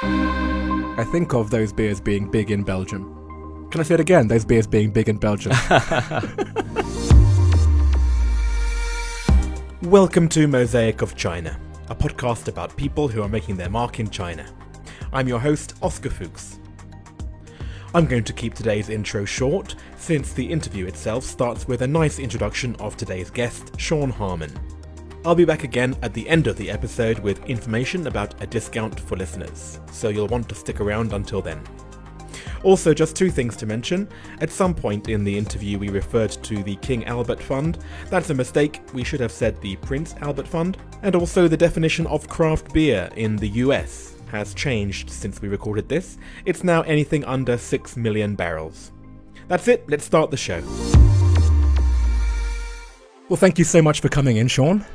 I think of those beers being big in Belgium. Can I say it again? Those beers being big in Belgium. Welcome to Mosaic of China, a podcast about people who are making their mark in China. I'm your host, Oscar Fuchs. I'm going to keep today's intro short, since the interview itself starts with a nice introduction of today's guest, Sean Harmon. I'll be back again at the end of the episode with information about a discount for listeners, so you'll want to stick around until then. Also, just two things to mention. At some point in the interview, we referred to the King Albert Fund. That's a mistake. We should have said the Prince Albert Fund. And also, the definition of craft beer in the US has changed since we recorded this. It's now anything under 6 million barrels. That's it, let's start the show. Well, thank you so much for coming in, Sean.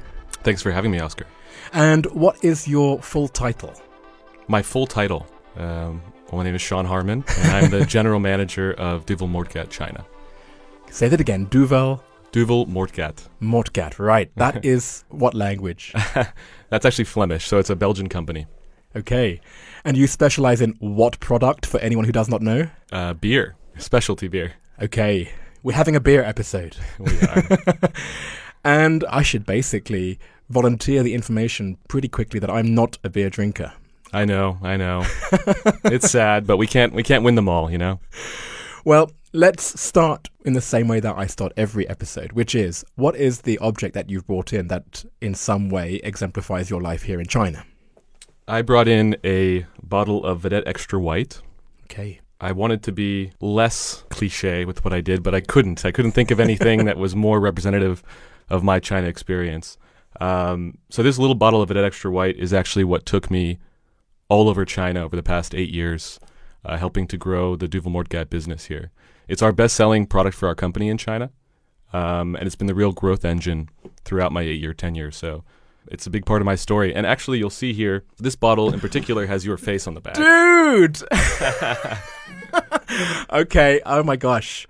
Thanks for having me, Oscar. And what is your full title? My full title. Um, well, my name is Sean Harmon, and I'm the general manager of Duvel Moortgat China. Say that again. Duvel Duvel Moortgat. Moortgat. Right. That is what language? That's actually Flemish, so it's a Belgian company. Okay. And you specialize in what product for anyone who does not know? Uh, beer, specialty beer. Okay. We're having a beer episode. We are. And I should basically volunteer the information pretty quickly that I'm not a beer drinker. I know, I know. it's sad, but we can't we can't win them all, you know. Well, let's start in the same way that I start every episode, which is what is the object that you've brought in that in some way exemplifies your life here in China? I brought in a bottle of Vedette Extra White. Okay. I wanted to be less cliche with what I did, but I couldn't. I couldn't think of anything that was more representative of my China experience. Um, so this little bottle of Vedette Extra White is actually what took me all over China over the past eight years, uh, helping to grow the Duvel Moortgat business here. It's our best-selling product for our company in China, um, and it's been the real growth engine throughout my eight-year tenure. So it's a big part of my story. And actually, you'll see here, this bottle in particular has your face on the back. Dude! okay. Oh my gosh.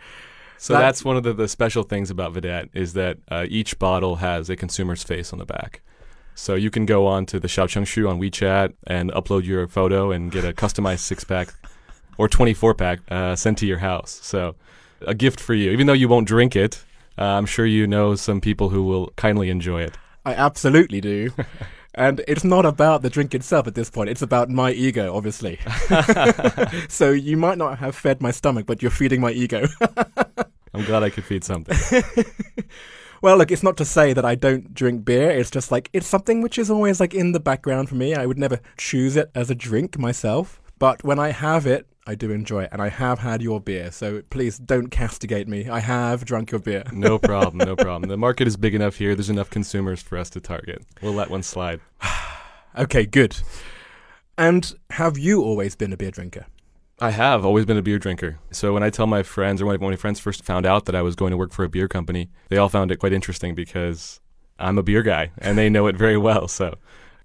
So That- that's one of the, the special things about Vedette is that uh, each bottle has a consumer's face on the back. So you can go on to the Xiaochengxu on WeChat and upload your photo and get a customized six pack or 24 pack uh, sent to your house. So a gift for you. Even though you won't drink it, uh, I'm sure you know some people who will kindly enjoy it. I absolutely do. and it's not about the drink itself at this point. It's about my ego, obviously. so you might not have fed my stomach, but you're feeding my ego. I'm glad I could feed something. well, look, it's not to say that I don't drink beer. It's just like, it's something which is always like in the background for me. I would never choose it as a drink myself. But when I have it, I do enjoy it. And I have had your beer. So please don't castigate me. I have drunk your beer. No problem, no problem. The market is big enough here. There's enough consumers for us to target. We'll let one slide. Okay, good. And have you always been a beer drinker? I have always been a beer drinker. So when I tell my friends, or when my friends first found out that I was going to work for a beer company, they all found it quite interesting because I'm a beer guy and they know it very well. So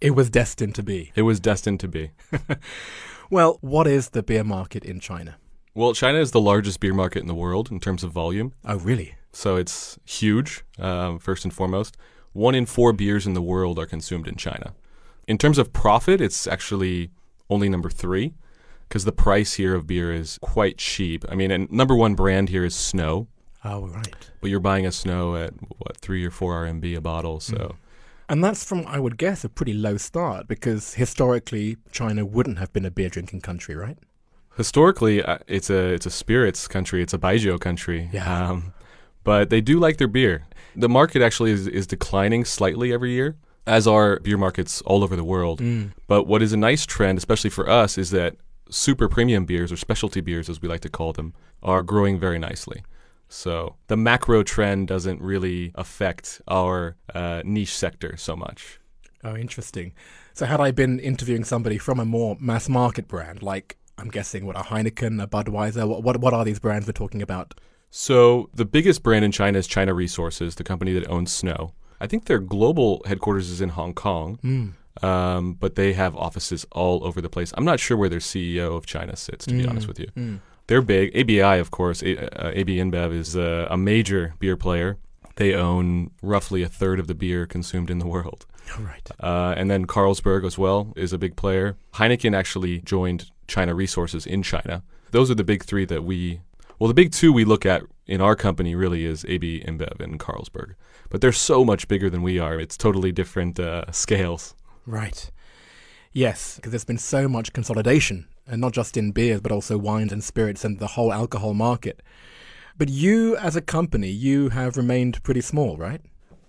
It was destined to be. it was destined to be. Well, what is the beer market in China? Well, China is the largest beer market in the world in terms of volume. Oh, really? So it's huge, um, first and foremost. One in four beers in the world are consumed in China. In terms of profit, it's actually only number three because the price here of beer is quite cheap. I mean, and number one brand here is Snow, Oh, right. but you're buying a Snow at what three or four RMB a bottle. So And that's from, I would guess, a pretty low start because historically China wouldn't have been a beer drinking country, right? historically, uh, it's a it's a spirits country. It's a baijiu country. Yeah. Um, but they do like their beer. The market actually is, is declining slightly every year, as are beer markets all over the world. But what is a nice trend, especially for us, is that super premium beers or specialty beers, as we like to call them, are growing very nicely. So the macro trend doesn't really affect our uh, niche sector so much. Oh, interesting. So, had I been interviewing somebody from a more mass market brand, like I'm guessing what a Heineken, a Budweiser, what what, what are these brands we're talking about? So the biggest brand in China is China Resources, the company that owns Snow. I think their global headquarters is in Hong Kong, um, but they have offices all over the place. I'm not sure where their CEO of China sits, to be honest with you. They're big. ABI, of course, A- uh, AB InBev is uh, a major beer player. They own roughly a third of the beer consumed in the world. Right. Uh, and then Carlsberg as well is a big player. Heineken actually joined China Resources in China. Those are the big three that we, well, the big two we look at in our company really is AB InBev and Carlsberg. But they're so much bigger than we are. It's totally different uh, scales. Right. Yes, because there's been so much consolidation, and not just in beers, but also wines and spirits and the whole alcohol market. But you, as a company, you have remained pretty small, right?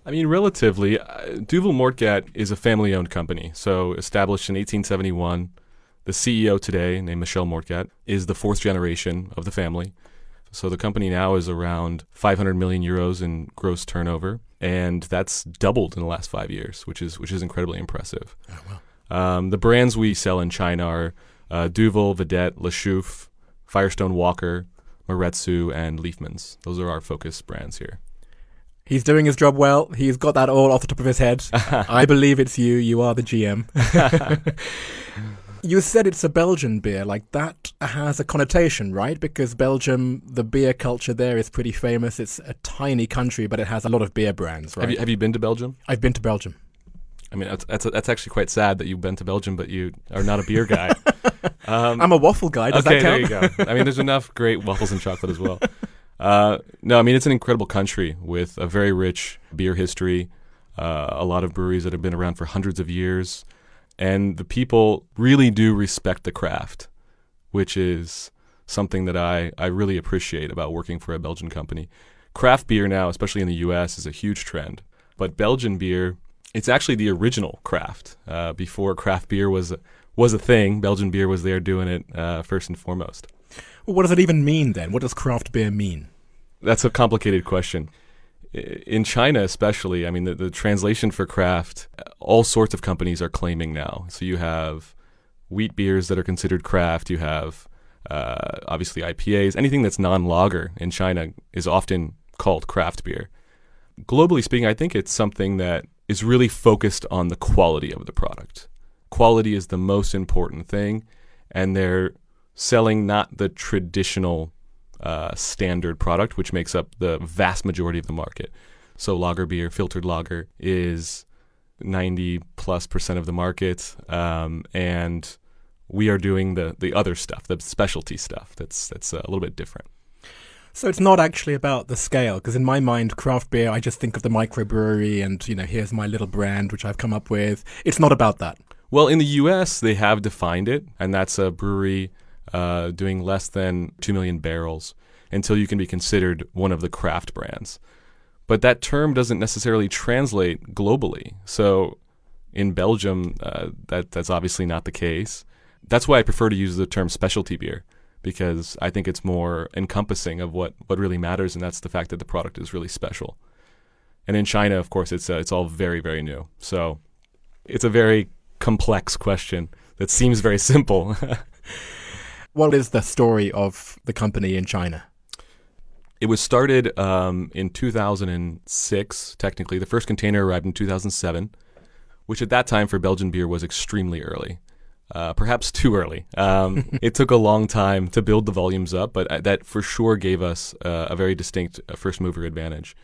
I mean, relatively, uh, Duvel Moortgat is a family owned company. So, established in 1871. The CEO today, named Michel Moortgat, is the fourth generation of the family. So, the company now is around 500 million euros in gross turnover. And that's doubled in the last five years, which is, which is incredibly impressive. Oh, well. Um, the brands we sell in China are uh, Duvel, Vedette, Le Chouffe, Firestone Walker, Maredsous, and Liefmans. Those are our focus brands here. He's doing his job well. He's got that all off the top of his head. I believe it's you. You are the GM. you said it's a Belgian beer. Like that has a connotation, right? Because Belgium, the beer culture there is pretty famous. It's a tiny country, but it has a lot of beer brands, right? Have you, have you been to Belgium? I've been to Belgium. I mean, that's, that's that's actually quite sad that you've been to Belgium, but you are not a beer guy. Um, I'm a waffle guy. Does okay, that count? there you go. I mean, there's enough great waffles and chocolate as well. Uh, no, I mean it's an incredible country with a very rich beer history, uh, a lot of breweries that have been around for hundreds of years, and the people really do respect the craft, which is something that I, I really appreciate about working for a Belgian company. Craft beer now, especially in the U.S., is a huge trend, but Belgian beer, it's actually the original craft. Uh, before craft beer was was a thing, Belgian beer was there doing it uh, first and foremost. Well, what does it even mean then? What does craft beer mean? That's a complicated question. In China, especially, I mean, the, the translation for craft, all sorts of companies are claiming now. So you have wheat beers that are considered craft. You have uh, obviously IPAs. Anything that's non-lager in China is often called craft beer. Globally speaking, I think it's something that is really focused on the quality of the product. Quality is the most important thing, and they're selling not the traditional uh, standard product, which makes up the vast majority of the market. So lager beer, filtered lager, is 90 plus percent of the market, um, and we are doing the the other stuff, the specialty stuff. That's that's a little bit different. So it's not actually about the scale, because in my mind, craft beer, I just think of the microbrewery and, you know, here's my little brand which I've come up with. It's not about that. Well, in the U.S., they have defined it, and that's a brewery uh, doing less than two million barrels until you can be considered one of the craft brands. But that term doesn't necessarily translate globally. So in Belgium, uh, that that's obviously not the case. That's why I prefer to use the term specialty beer because I think it's more encompassing of what, what really matters, and that's the fact that the product is really special. And in China, of course, it's uh, it's all very very new. So it's a very complex question that seems very simple. What is the story of the company in China? It was started um, in 2006, technically. The first container arrived in 2007, which at that time for Belgian beer was extremely early. Uh, perhaps too early. Um, it took a long time to build the volumes up, but uh, that for sure gave us uh, a very distinct uh, first mover advantage.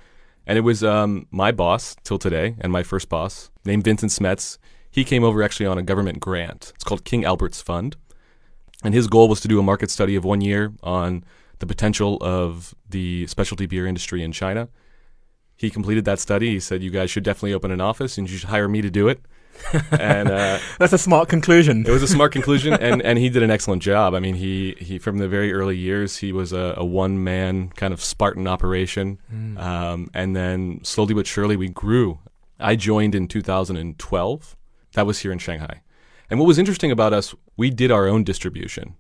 And it was um, my boss till today, and my first boss, named Vincent Smets. He came over actually on a government grant. It's called King Albert's Fund. And his goal was to do a market study of one year on the potential of the specialty beer industry in China. He completed that study. He said, "You guys should definitely open an office, and you should hire me to do it." And uh, That's a smart conclusion. it was a smart conclusion, and, and he did an excellent job. I mean, he, he from the very early years, he was a, a one man kind of Spartan operation, um, and then slowly but surely we grew. I joined in 2012. That was here in Shanghai, and what was interesting about us, we did our own distribution,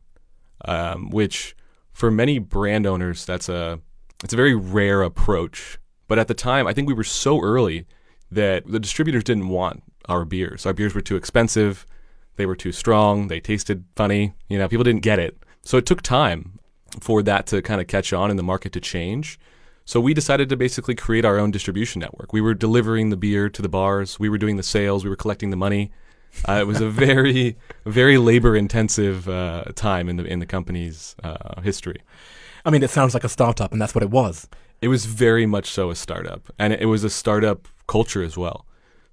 um, which for many brand owners, that's a it's a very rare approach. But at the time, I think we were so early that the distributors didn't want our beers. Our beers were too expensive. They were too strong. They tasted funny. You know, people didn't get it. So it took time for that to kind of catch on and the market to change. So we decided to basically create our own distribution network. We were delivering the beer to the bars. We were doing the sales. We were collecting the money. Uh, it was a very, very labor-intensive uh, time in the in the company's uh, history. I mean, it sounds like a startup, and that's what it was. It was very much so a startup, and it was a startup culture as well.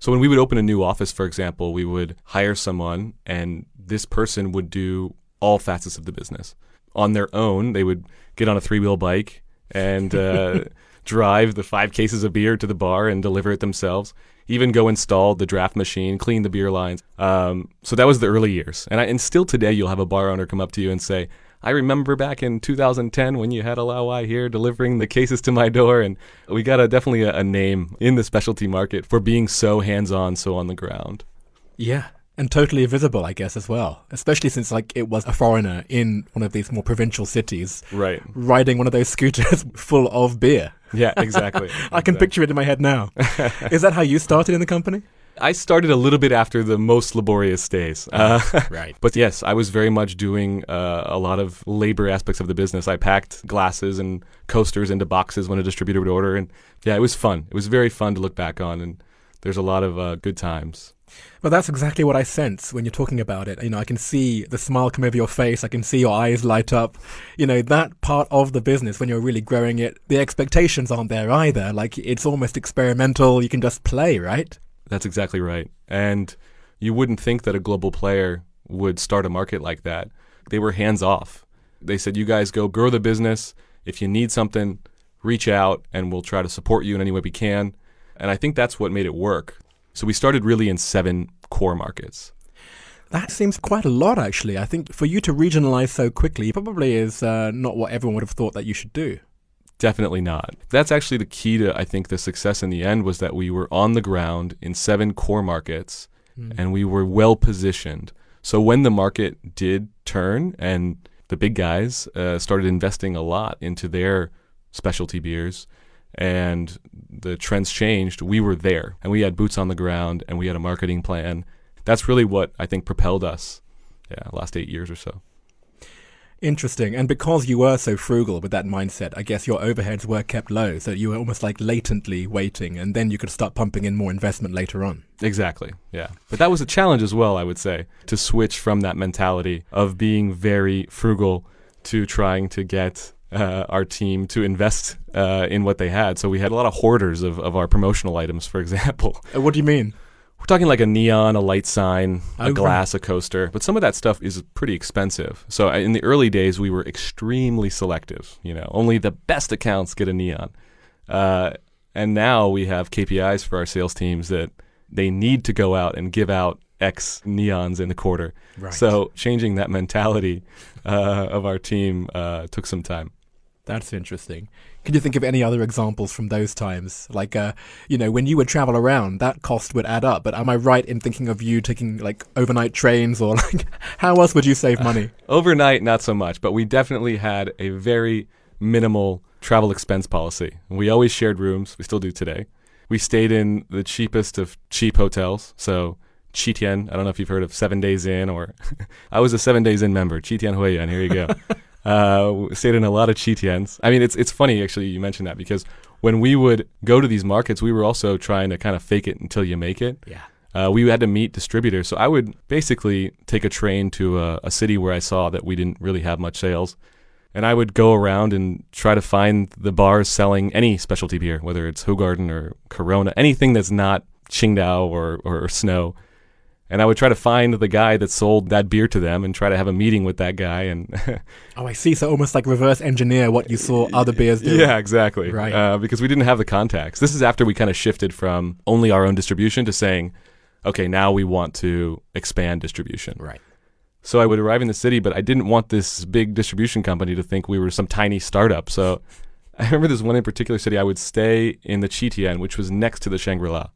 So when we would open a new office, for example, we would hire someone, and this person would do all facets of the business on their own. They would get on a three wheel bike and uh, drive the five cases of beer to the bar and deliver it themselves. Even go install the draft machine, clean the beer lines. Um, so that was the early years, and I, and still today you'll have a bar owner come up to you and say, I remember back in 2010 when you had a Laowai here delivering the cases to my door, and we got a definitely a, a name in the specialty market for being so hands-on, so on the ground. Yeah, and totally visible, I guess, as well. Especially since like it was a foreigner in one of these more provincial cities, Right. riding one of those scooters full of beer. Yeah, exactly. I can picture it in my head now. Is that how you started in the company? I started a little bit after the most laborious days. Uh, Right. But yes, I was very much doing uh, a lot of labor aspects of the business. I packed glasses and coasters into boxes when a distributor would order, and yeah, it was fun. It was very fun to look back on, and there's a lot of uh, good times. Well, that's exactly what I sense when you're talking about it. You know, I can see the smile come over your face. I can see your eyes light up. You know, that part of the business, when you're really growing it, the expectations aren't there either. Like, it's almost experimental. You can just play, right? That's exactly right. And you wouldn't think that a global player would start a market like that. They were hands off. They said, "You guys go grow the business. If you need something, reach out, and we'll try to support you in any way we can." And I think that's what made it work. So we started really in seven core markets. That seems quite a lot, actually. I think for you to regionalize so quickly probably is uh, not what everyone would have thought that you should do. Definitely not. That's actually the key to I think the success in the end was that we were on the ground in seven core markets and we were well positioned. So when the market did turn and the big guys uh, started investing a lot into their specialty beers and the trends changed, we were there and we had boots on the ground and we had a marketing plan. That's really what I think propelled us. Yeah, last eight years or so. Interesting. And because you were so frugal with that mindset, I guess your overheads were kept low. So you were almost like latently waiting, and then you could start pumping in more investment later on. Exactly. Yeah. But that was a challenge as well, I would say, to switch from that mentality of being very frugal to trying to get uh, our team to invest uh, in what they had. So we had a lot of hoarders of, of our promotional items, for example. Uh, what do you mean? We're talking like a neon, a light sign, a right. glass, a coaster. But some of that stuff is pretty expensive. So uh, in the early days, we were extremely selective. You know, only the best accounts get a neon. Uh, and now we have KPIs for our sales teams that they need to go out and give out X neons in the quarter. Right. So changing that mentality uh, of our team uh, took some time. That's interesting. Can you think of any other examples from those times? Like, uh, you know, when you would travel around, that cost would add up. But am I right in thinking of you taking like overnight trains or like, how else would you save money? Overnight, not so much, but we definitely had a very minimal travel expense policy. We always shared rooms. We still do today. We stayed in the cheapest of cheap hotels. So Chitian, I don't know if you've heard of Seven Days Inn or I was a Seven Days Inn member. Chitian Huiyan, here you go. Uh, we stayed in a lot of Chitians. I mean, it's it's funny actually you mentioned that because when we would go to these markets, we were also trying to kind of fake it until you make it. Yeah. Uh, we had to meet distributors. So I would basically take a train to a, a city where I saw that we didn't really have much sales. And I would go around and try to find the bars selling any specialty beer, whether it's Hoegaarden or Corona, anything that's not Qingdao or, or, Snow. And I would try to find the guy that sold that beer to them and try to have a meeting with that guy. And Oh, I see. So almost like reverse engineer what you saw other beers do. yeah, exactly. Right. Uh, because we didn't have the contacts. This is after we kind of shifted from only our own distribution to saying, okay, now we want to expand distribution. Right. So I would arrive in the city, but I didn't want this big distribution company to think we were some tiny startup. So I remember this one in particular city. I would stay in the Chitian, which was next to the Shangri La.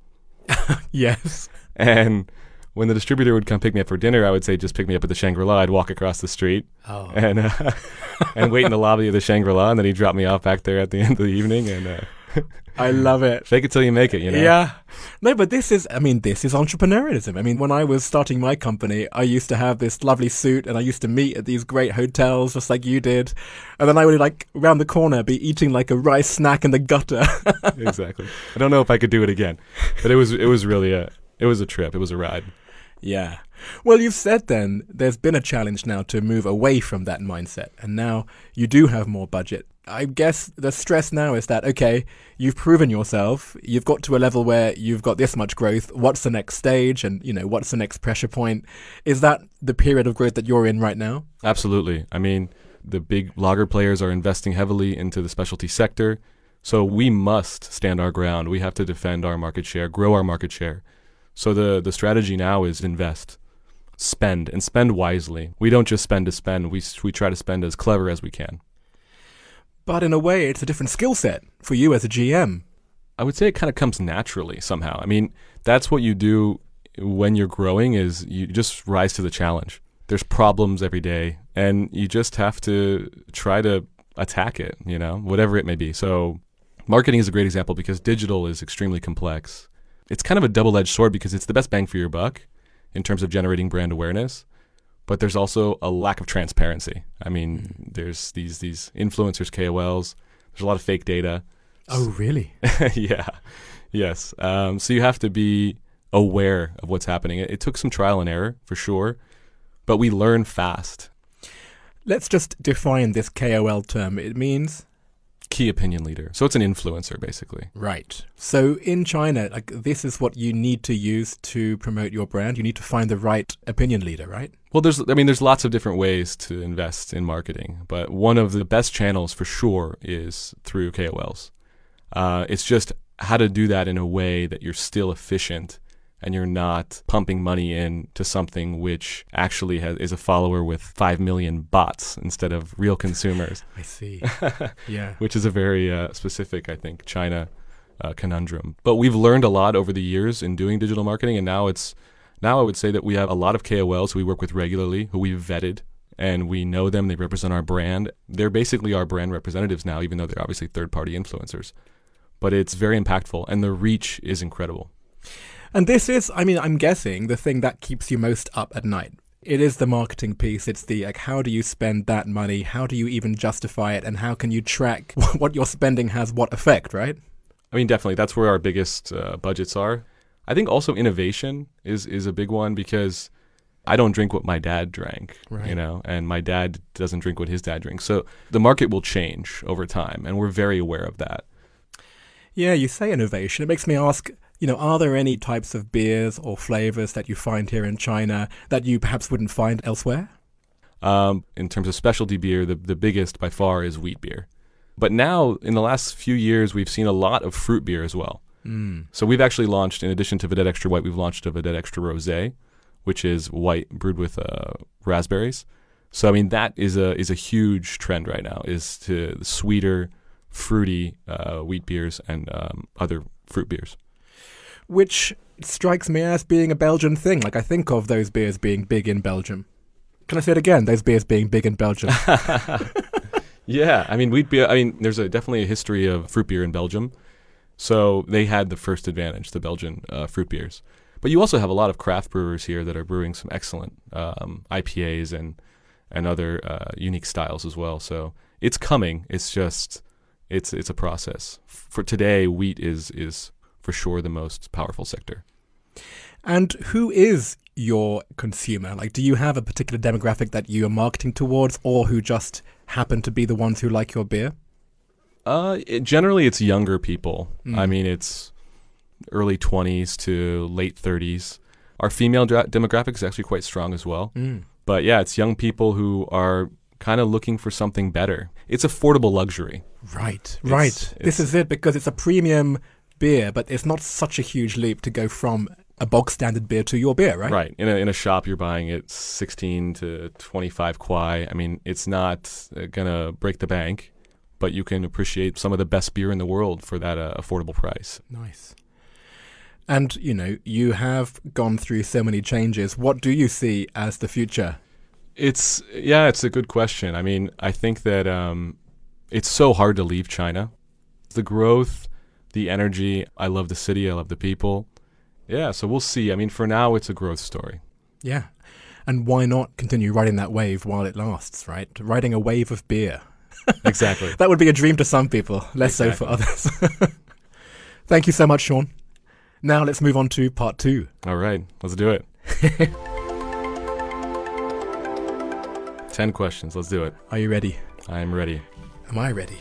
Yes. And when the distributor would come pick me up for dinner, I would say, just pick me up at the Shangri La. I'd walk across the street Oh. and uh, and wait in the lobby of the Shangri La, and then he'd drop me off back there at the end of the evening and uh, I love it. fake it till you make it. You know? Yeah. No, but this is, I mean, this is entrepreneurialism. I mean, when I was starting my company, I used to have this lovely suit and I used to meet at these great hotels just like you did. And then I would like round the corner be eating like a rice snack in the gutter. exactly. I don't know if I could do it again, but it was it was really a it was a trip. It was a ride. Yeah. Well, you've said then there's been a challenge now to move away from that mindset. And now you do have more budget. I guess the stress now is that, okay, you've proven yourself, you've got to a level where you've got this much growth. What's the next stage? And, you know, what's the next pressure point? Is that the period of growth that you're in right now? Absolutely. I mean, the big lager players are investing heavily into the specialty sector. So we must stand our ground. We have to defend our market share, grow our market share. So the, the strategy now is invest, spend, and spend wisely. We don't just spend to spend, we, we try to spend as clever as we can. But in a way, it's a different skill set for you as a GM. I would say it kind of comes naturally somehow. I mean, that's what you do when you're growing is you just rise to the challenge. There's problems every day and you just have to try to attack it, you know, whatever it may be. So marketing is a great example because digital is extremely complex. It's kind of a double-edged sword because it's the best bang for your buck in terms of generating brand awareness but there's also a lack of transparency. I mean, mm. there's these these influencers, KOLs. There's a lot of fake data. Oh, really? yeah. Yes. Um, so you have to be aware of what's happening. It, it took some trial and error for sure, but we learn fast. Let's just define this KOL term. It means key opinion leader. So it's an influencer basically. Right. So in China, like this is what you need to use to promote your brand. You need to find the right opinion leader, right? Well, there's I mean there's lots of different ways to invest in marketing, but one of the best channels for sure is through KOLs. Uh, it's just how to do that in a way that you're still efficient and you're not pumping money into something which actually has, is a follower with 5 million bots instead of real consumers. I see. yeah. Which is a very uh, specific, I think, China uh, conundrum. But we've learned a lot over the years in doing digital marketing, and now it's now I would say that we have a lot of KOLs who we work with regularly, who we've vetted, and we know them. They represent our brand. They're basically our brand representatives now, even though they're obviously third party influencers. But it's very impactful, and the reach is incredible. And this is, I mean, I'm guessing the thing that keeps you most up at night. It is the marketing piece. It's the like, how do you spend that money? How do you even justify it? And how can you track what your spending has what effect, right? I mean, definitely. That's where our biggest uh, budgets are. I think also innovation is is a big one because I don't drink what my dad drank, right. you know, and my dad doesn't drink what his dad drinks. So the market will change over time, and we're very aware of that. Yeah, you say innovation. It makes me ask you know, are there any types of beers or flavors that you find here in China that you perhaps wouldn't find elsewhere? Um, in terms of specialty beer, the, the biggest by far is wheat beer. But now, in the last few years, we've seen a lot of fruit beer as well. Mm. So we've actually launched, in addition to Vedette Extra White, we've launched a Vedette Extra Rosé, which is white brewed with uh, raspberries. So I mean, that is a is a huge trend right now. Is to sweeter, fruity uh, wheat beers and um, other fruit beers which strikes me as being a Belgian thing. Like I think of those beers being big in Belgium. Can I say it again? Those beers being big in Belgium. yeah, I mean wheat beer. I mean, there's a definitely a history of fruit beer in Belgium, so they had the first advantage, the Belgian uh, fruit beers. But you also have a lot of craft brewers here that are brewing some excellent um, IPAs and and other uh, unique styles as well. So it's coming. It's just it's it's a process. For today, wheat is is for sure the most powerful sector. And who is your consumer? Like, do you have a particular demographic that you are marketing towards, or who just happen to be the ones who like your beer? Uh, it, generally, it's younger people. Mm. I mean, it's early 20s to late 30s. Our female dra- demographic is actually quite strong as well. Mm. But yeah, it's young people who are kind of looking for something better. It's affordable luxury. Right, it's, right. It's, this is it because it's a premium beer, but it's not such a huge leap to go from a bog standard beer to your beer, right? Right. In a, in a shop, you're buying it 16 to 25 kwai. I mean, it's not uh, going to break the bank, but you can appreciate some of the best beer in the world for that uh, affordable price. Nice. And, you know, you have gone through so many changes. What do you see as the future? It's, yeah, it's a good question. I mean, I think that um, it's so hard to leave China. The growth the energy. I love the city. I love the people. Yeah, so we'll see. I mean, for now, it's a growth story. Yeah. And why not continue riding that wave while it lasts, right? Riding a wave of beer. exactly. that would be a dream to some people, less exactly. so for others. Thank you so much, Sean. Now let's move on to part two. All right, let's do it. 10 questions. Let's do it. Are you ready? I am ready. Am I ready?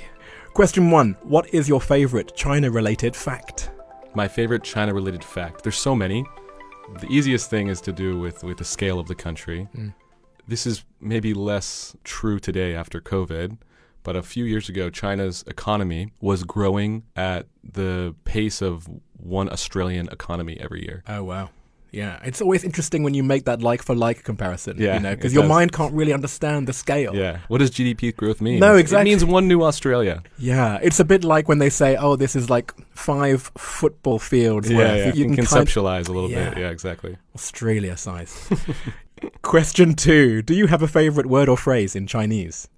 Question one What is your favorite China related fact? My favorite China related fact. There's so many. The easiest thing is to do with, with the scale of the country. Mm. This is maybe less true today after COVID, but a few years ago, China's economy was growing at the pace of one Australian economy every year. Oh, wow. Yeah, it's always interesting when you make that like for like comparison. Yeah, you know, because it your does. mind can't really understand the scale. Yeah. What does GDP growth mean? No, exactly. It means one new Australia. Yeah, it's a bit like when they say, "Oh, this is like five football fields Yeah, worth." yeah. You can can kind conceptualize a little Yeah. bit. Yeah, exactly. Australia size. Question two: Do you have a favorite word or phrase in Chinese?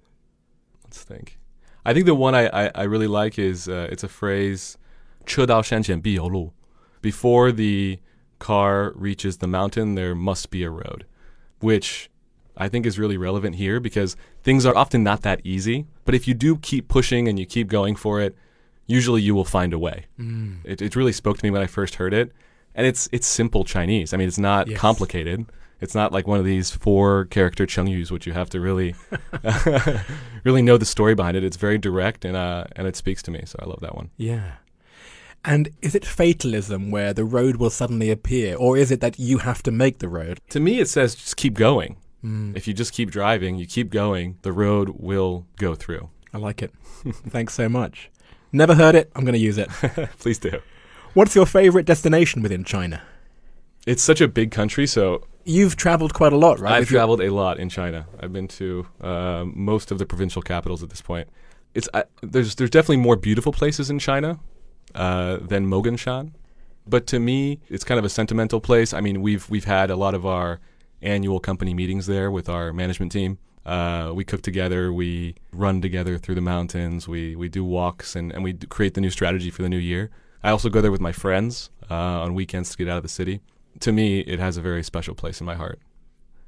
Let's think. I think the one I, I, I really like is uh, it's a phrase, 车到山前必有路. Before the car reaches the mountain, there must be a road, which I think is really relevant here because things are often not that easy. But if you do keep pushing and you keep going for it, usually you will find a way. It, it really spoke to me when I first heard it. And it's it's simple Chinese. I mean, it's not Yes. complicated. It's not like one of these four character chengyus, which you have to really really know the story behind it. It's very direct and uh, and it speaks to me. So I love that one. Yeah. And is it fatalism where the road will suddenly appear, or is it that you have to make the road? To me, it says just keep going. Mm, If you just keep driving, you keep going, the road will go through. I like it. Thanks so much. Never heard it. I'm going to use it. Please do. What's your favorite destination within China? It's such a big country, so You've traveled quite a lot, right? I've With your- traveled a lot in China. I've been to uh, most of the provincial capitals at this point. It's I, there's there's definitely more beautiful places in China uh, than Moganshan, but to me, it's kind of a sentimental place. I mean, we've we've had a lot of our annual company meetings there with our management team. Uh, we cook together, we run together through the mountains, we we do walks, and, and we d- create the new strategy for the new year. I also go there with my friends uh, on weekends to get out of the city. To me, it has a very special place in my heart.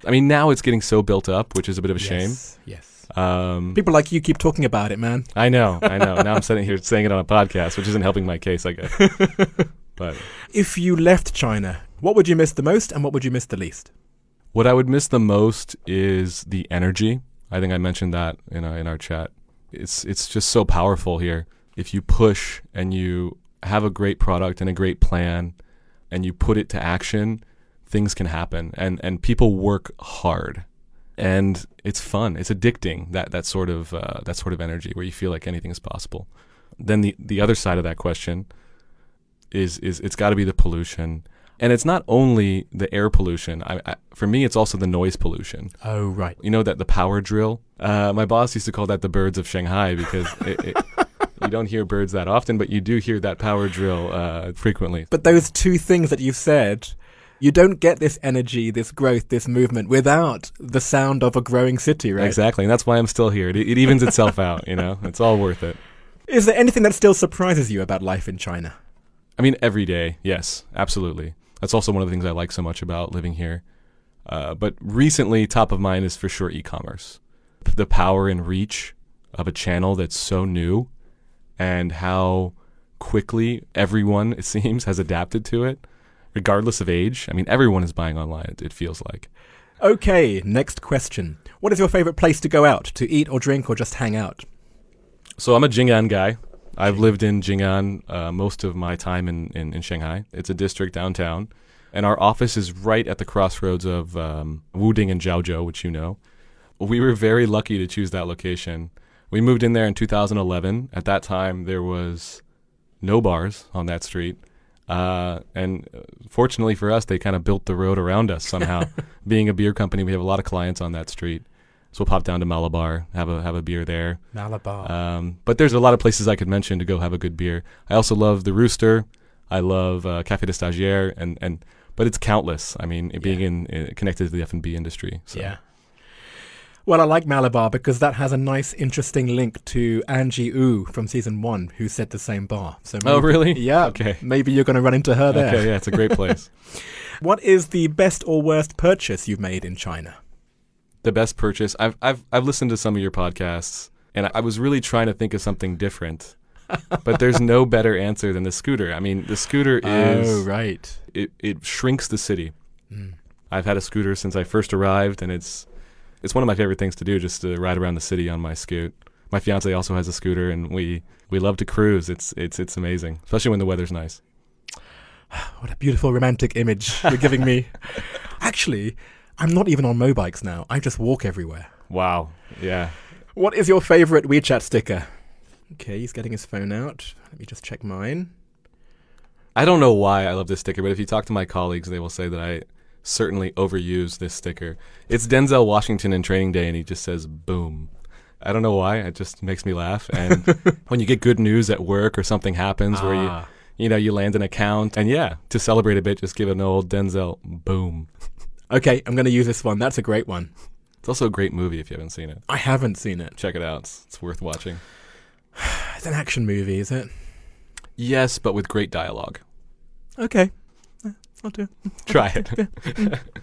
I mean, now it's getting so built up, which is a bit of a shame. Yes. Um, People like you keep talking about it, man. I know, I know. now I'm sitting here saying it on a podcast, which isn't helping my case, I guess. but If you left China, what would you miss the most and what would you miss the least? what I would miss the most is the energy. I think I mentioned that in our, in our chat. It's it's just so powerful here. If you push and you have a great product and a great plan, and you put it to action, things can happen. And and people work hard, and it's fun. It's addicting. That that sort of uh, that sort of energy where you feel like anything is possible. Then the the other side of that question is is it's got to be the pollution. And it's not only the air pollution. I, I, for me, it's also the noise pollution. Oh, right. You know that the power drill. Uh, my boss used to call that the birds of Shanghai because it, it, you don't hear birds that often, but you do hear that power drill uh, frequently. But those two things that you've said, you don't get this energy, this growth, this movement without the sound of a growing city, right? Exactly, and that's why I'm still here. It, it evens itself out. You know, it's all worth it. Is there anything that still surprises you about life in China? I mean, every day, yes, absolutely. That's also one of the things I like so much about living here. Uh, but recently, top of mind is for sure e-commerce. The power and reach of a channel that's so new, and how quickly everyone, it seems, has adapted to it, regardless of age. I mean, everyone is buying online. It, it feels like. Okay, next question. What is your favorite place to go out to eat or drink or just hang out? So I'm a Jing'an guy. I've lived in Jing'an uh, most of my time in, in, in Shanghai. It's a district downtown. And our office is right at the crossroads of um, Wuding and Jiaozhou, which you know. We were very lucky to choose that location. We moved in there in 2011. At that time, there was no bars on that street. Uh, and uh, fortunately for us, they kind of built the road around us somehow. Being a beer company, we have a lot of clients on that street. So we'll pop down to Malabar, have a have a beer there. Malabar. Um, but there's a lot of places I could mention to go have a good beer. I also love the Rooster. I love uh, Café de Stagiaire, and, and but it's countless. I mean, it being in, in connected to the F and B industry. So. Yeah. Well, I like Malabar because that has a nice, interesting link to Angie Wu from season one, who said the same bar. So Oh, really? Yeah. Okay. Maybe you're going to run into her there. Okay. Yeah, it's a great place. What is the best or worst purchase you've made in China? the best purchase. I've I've I've listened to some of your podcasts, and I, I was really trying to think of something different. but there's no better answer than the scooter. I mean, the scooter is oh, right. it, it shrinks the city. Mm. I've had a scooter since I first arrived, and it's it's one of my favorite things to do, just to ride around the city on my scoot. My fiance also has a scooter, and we we love to cruise. It's it's it's amazing, especially when the weather's nice. What a beautiful romantic image you're giving me. Actually, I'm not even on mobikes now. I just walk everywhere. Wow. Yeah. What is your favorite WeChat sticker? Okay, he's getting his phone out. Let me just check mine. I don't know why I love this sticker, but if you talk to my colleagues, they will say that I certainly overuse this sticker. It's Denzel Washington in Training Day, and he just says "boom." I don't know why. It just makes me laugh. And when you get good news at work or something happens where you Ah. you know you land an account, and yeah, to celebrate a bit, just give an old Denzel boom. Okay, I'm going to use this one. That's a great one. It's also a great movie if you haven't seen it. I haven't seen it. Check it out. It's, it's worth watching. It's an action movie, is it? Yes, but with great dialogue. Okay. I'll do it. Try it.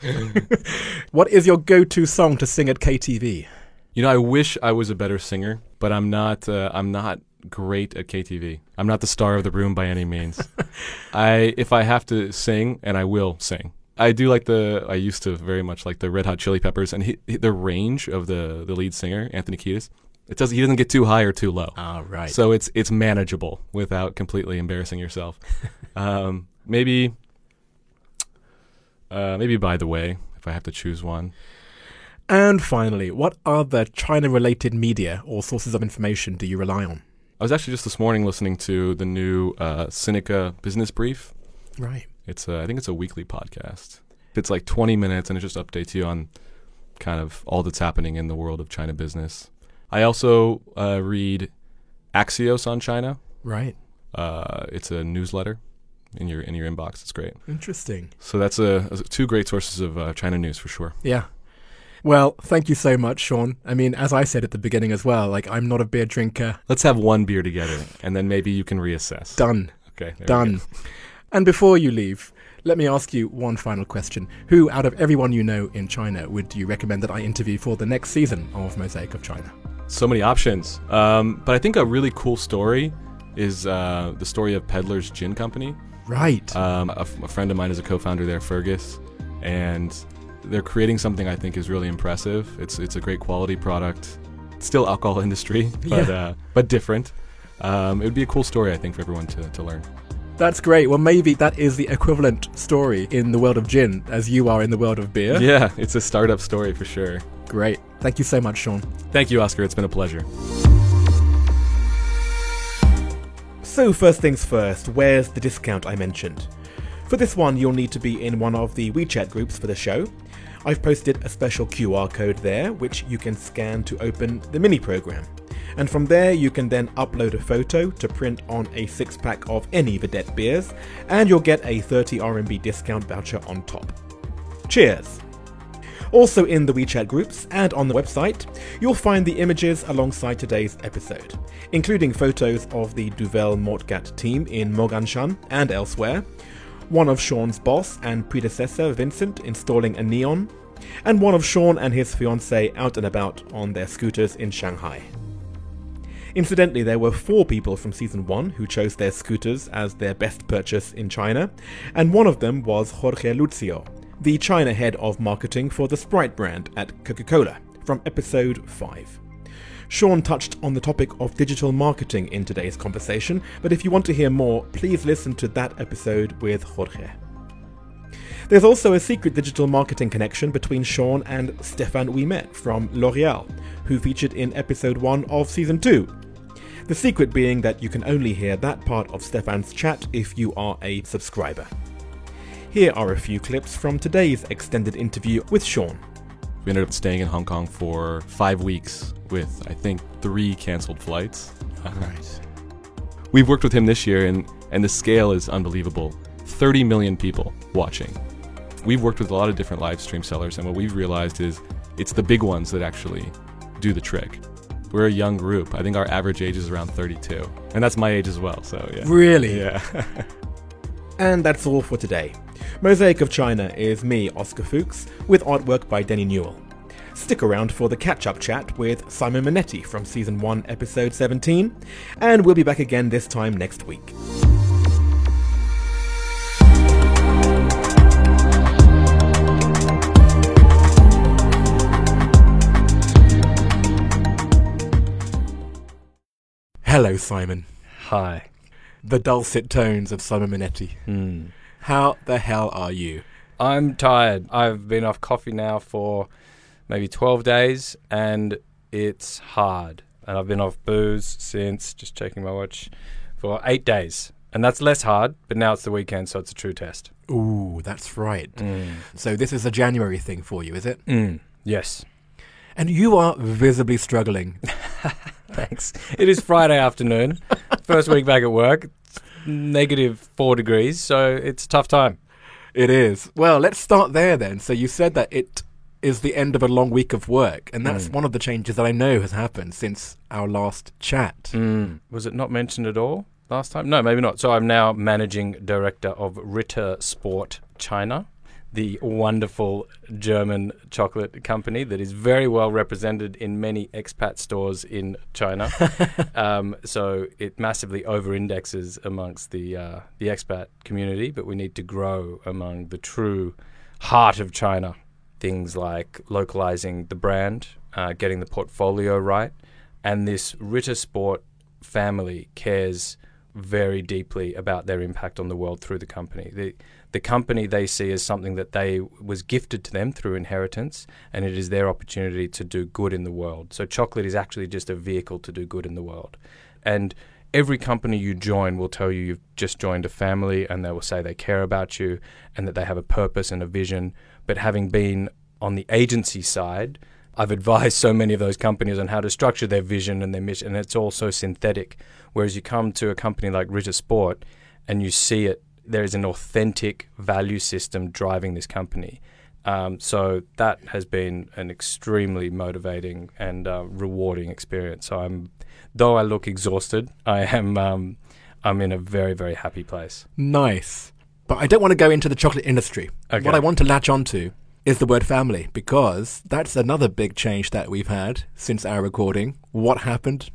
What is your go-to song to sing at KTV? You know, I wish I was a better singer, but I'm not. Uh, I'm not great at KTV. I'm not the star of the room by any means. I, if I have to sing, and I will sing. I do like the. I used to very much like the Red Hot Chili Peppers, and he, the range of the the lead singer Anthony Kiedis. It doesn't. He doesn't get too high or too low. Ah, right. So it's it's manageable without completely embarrassing yourself. um, maybe, uh, maybe by the way, if I have to choose one, and finally, what other China-related media or sources of information do you rely on? I was actually just this morning listening to the new uh, Sinica Business Brief. Right. It's a, I think it's a weekly podcast. It's like 20 minutes, and it just updates you on kind of all that's happening in the world of China business. I also uh, read Axios on China. Right. Uh, it's a newsletter in your in your inbox. It's great. Interesting. So that's a, a- two great sources of uh, China news for sure. Yeah. Well, thank you so much, Sean. I mean, as I said at the beginning as well, like I'm not a beer drinker. Let's have one beer together, and then maybe you can reassess. Done. Okay, Done. And before you leave, let me ask you one final question. Who, out of everyone you know in China, would you recommend that I interview for the next season of Mosaic of China? So many options. Um, but I think a really cool story is uh, the story of Peddler's Gin Company. Right. Um, a, f- a friend of mine is a co-founder there, Fergus, and they're creating something I think is really impressive. It's it's a great quality product. Still alcohol industry, but Yeah. uh, but different. Um, it would be a cool story, I think, for everyone to, to learn. That's great. Well, maybe that is the equivalent story in the world of gin as you are in the world of beer. Yeah, it's a startup story for sure. Great. Thank you so much, Sean. Thank you, Oscar. It's been a pleasure. So, first things first, where's the discount I mentioned? For this one, you'll need to be in one of the WeChat groups for the show. I've posted a special QR code there, which you can scan to open the mini program. And from there, you can then upload a photo to print on a six pack of any Vedette beers, and you'll get a 30 RMB discount voucher on top. Cheers! Also in the WeChat groups and on the website, you'll find the images alongside today's episode, including photos of the Duvel Moortgat team in Moganshan and elsewhere, one of Sean's boss and predecessor Vincent installing a neon, and one of Sean and his fiancée out and about on their scooters in Shanghai. Incidentally, there were four people from season one who chose their scooters as their best purchase in China, and one of them was Jorge Lucio, the China head of marketing for the Sprite brand at Coca Cola, from episode 5. Sean touched on the topic of digital marketing in today's conversation, but if you want to hear more, please listen to that episode with Jorge. There's also a secret digital marketing connection between Sean and Stéphane Ouimet from L'Oreal, who featured in episode 1 of season 2. The secret being that you can only hear that part of Stéphane's chat if you are a subscriber. Here are a few clips from today's extended interview with Sean. We ended up staying in Hong Kong for five weeks with, I think, three canceled flights. Right. We've worked with him this year, and, and the scale is unbelievable 30 million people watching. We've worked with a lot of different live stream sellers, and what we've realized is it's the big ones that actually do the trick. We're a young group. I think our average age is around 32. And that's my age as well, so yeah. Really? Yeah. And that's all for today. Mosaic of China is me, Oscar Fuchs, with artwork by Denny Newell. Stick around for the catch up chat with Simon Minetti from Season 1, Episode 17, and we'll be back again this time next week. Hello, Simon. Hi. The dulcet tones of Simon Minetti. Hmm. How the hell are you? I'm tired. I've been off coffee now for maybe 12 days and it's hard. And I've been off booze since, just checking my watch, for eight days. And that's less hard, but now it's the weekend, so it's a true test. Ooh, that's right. Mm. So this is a January thing for you, is it? Mm. Yes. And you are visibly struggling. Thanks. It is Friday afternoon, first week back at work, It's negative four degrees, so it's a tough time. It is. Well, let's start there then. So you said that it is the end of a long week of work, and that's Mm. one of the changes that I know has happened since our last chat. Mm. Was it not mentioned at all last time? No, maybe not. So I'm now managing director of Ritter Sport China, the wonderful German chocolate company that is very well represented in many expat stores in China. um, so it massively over-indexes amongst the uh, the expat community, but we need to grow among the true heart of China. Things like localizing the brand, uh, getting the portfolio right, and this Ritter Sport family cares very deeply about their impact on the world through the company. The the company they see as something that they was gifted to them through inheritance and it is their opportunity to do good in the world. So chocolate is actually just a vehicle to do good in the world. And every company you join will tell you you've just joined a family and they will say they care about you and that they have a purpose and a vision. But having been on the agency side, I've advised so many of those companies on how to structure their vision and their mission, and it's all so synthetic. Whereas you come to a company like Ritter Sport and you see it, there is an authentic value system driving this company. Um, so that has been an extremely motivating and uh, rewarding experience. So I'm, though I look exhausted, I am, um, I'm in a very very happy place. Nice. But I don't want to go into the chocolate industry. Okay. What I want to latch onto is the word family because that's another big change that we've had since our recording. What happened?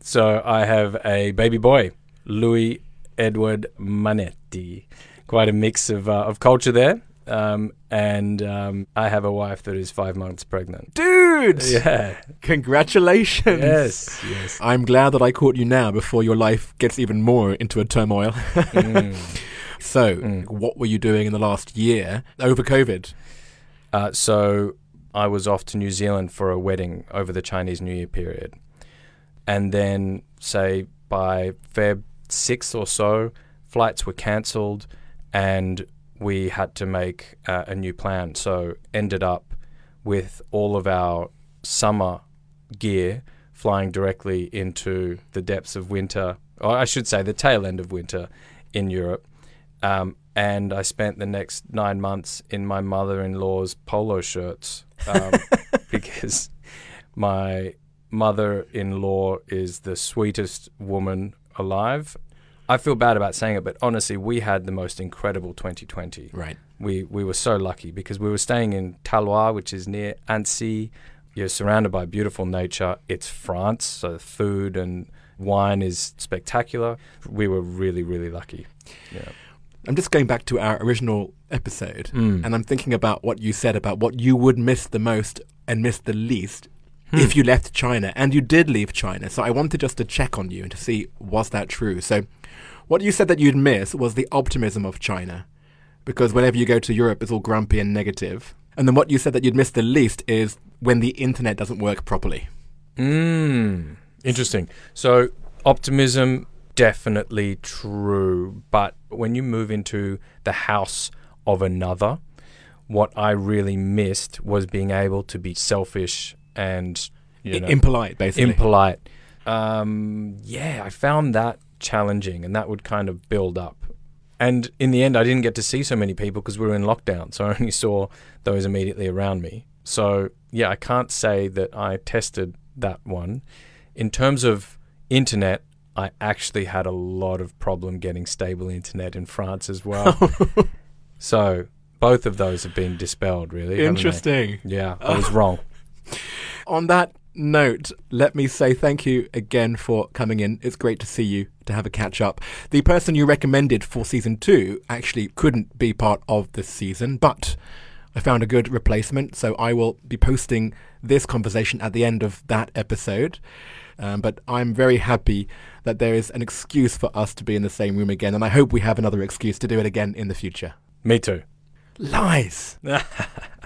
So I have a baby boy, Louis Edward Manetti. Quite a mix of uh, of culture there. Um, and um, I have a wife that is five months pregnant. Dude! Yeah. Congratulations. yes. Yes. I'm glad that I caught you now before your life gets even more into a turmoil. Mm. So, Mm. what were you doing in the last year over COVID? Uh, so I was off to New Zealand for a wedding over the Chinese New Year period. And then, say, by Feb 6th or so, flights were cancelled and we had to make uh, a new plan. So, ended up with all of our summer gear flying directly into the depths of winter, or I should say, the tail end of winter in Europe. Um, and I spent the next nine months in my mother-in-law's polo shirts um, because my mother-in-law is the sweetest woman alive. I feel bad about saying it, but honestly, we had the most incredible 2020. Right. We we were so lucky because we were staying in Talloires, which is near Annecy. You're surrounded by beautiful nature. It's France, so food and wine is spectacular. We were really really lucky. Yeah. I'm just going back to our original episode Mm. and I'm thinking about what you said about what you would miss the most and miss the least Hmm. if you left China. And you did leave China. So I wanted just to check on you and to see was that true. So what you said that you'd miss was the optimism of China. Because whenever you go to Europe, it's all grumpy and negative. And then what you said that you'd miss the least is when the internet doesn't work properly. Mm, interesting. So optimism definitely true, but when you move into the house of another, what I really missed was being able to be selfish and you know impolite, basically. impolite. Um, yeah, I found that challenging, and that would kind of build up. And in the end, I didn't get to see so many people because we were in lockdown, so I only saw those immediately around me. So yeah, I can't say that I tested that one. In terms of internet, I actually had a lot of problem getting stable internet in France as well. so both of those have been dispelled, really. Interesting. Yeah, I was wrong. On that note, let me say thank you again for coming in. It's great to see you, to have a catch up. The person you recommended for season two actually couldn't be part of this season, but I found a good replacement, so I will be posting this conversation at the end of that episode. Um, but I'm very happy that there is an excuse for us to be in the same room again, and I hope we have another excuse to do it again in the future. Me too. Lies!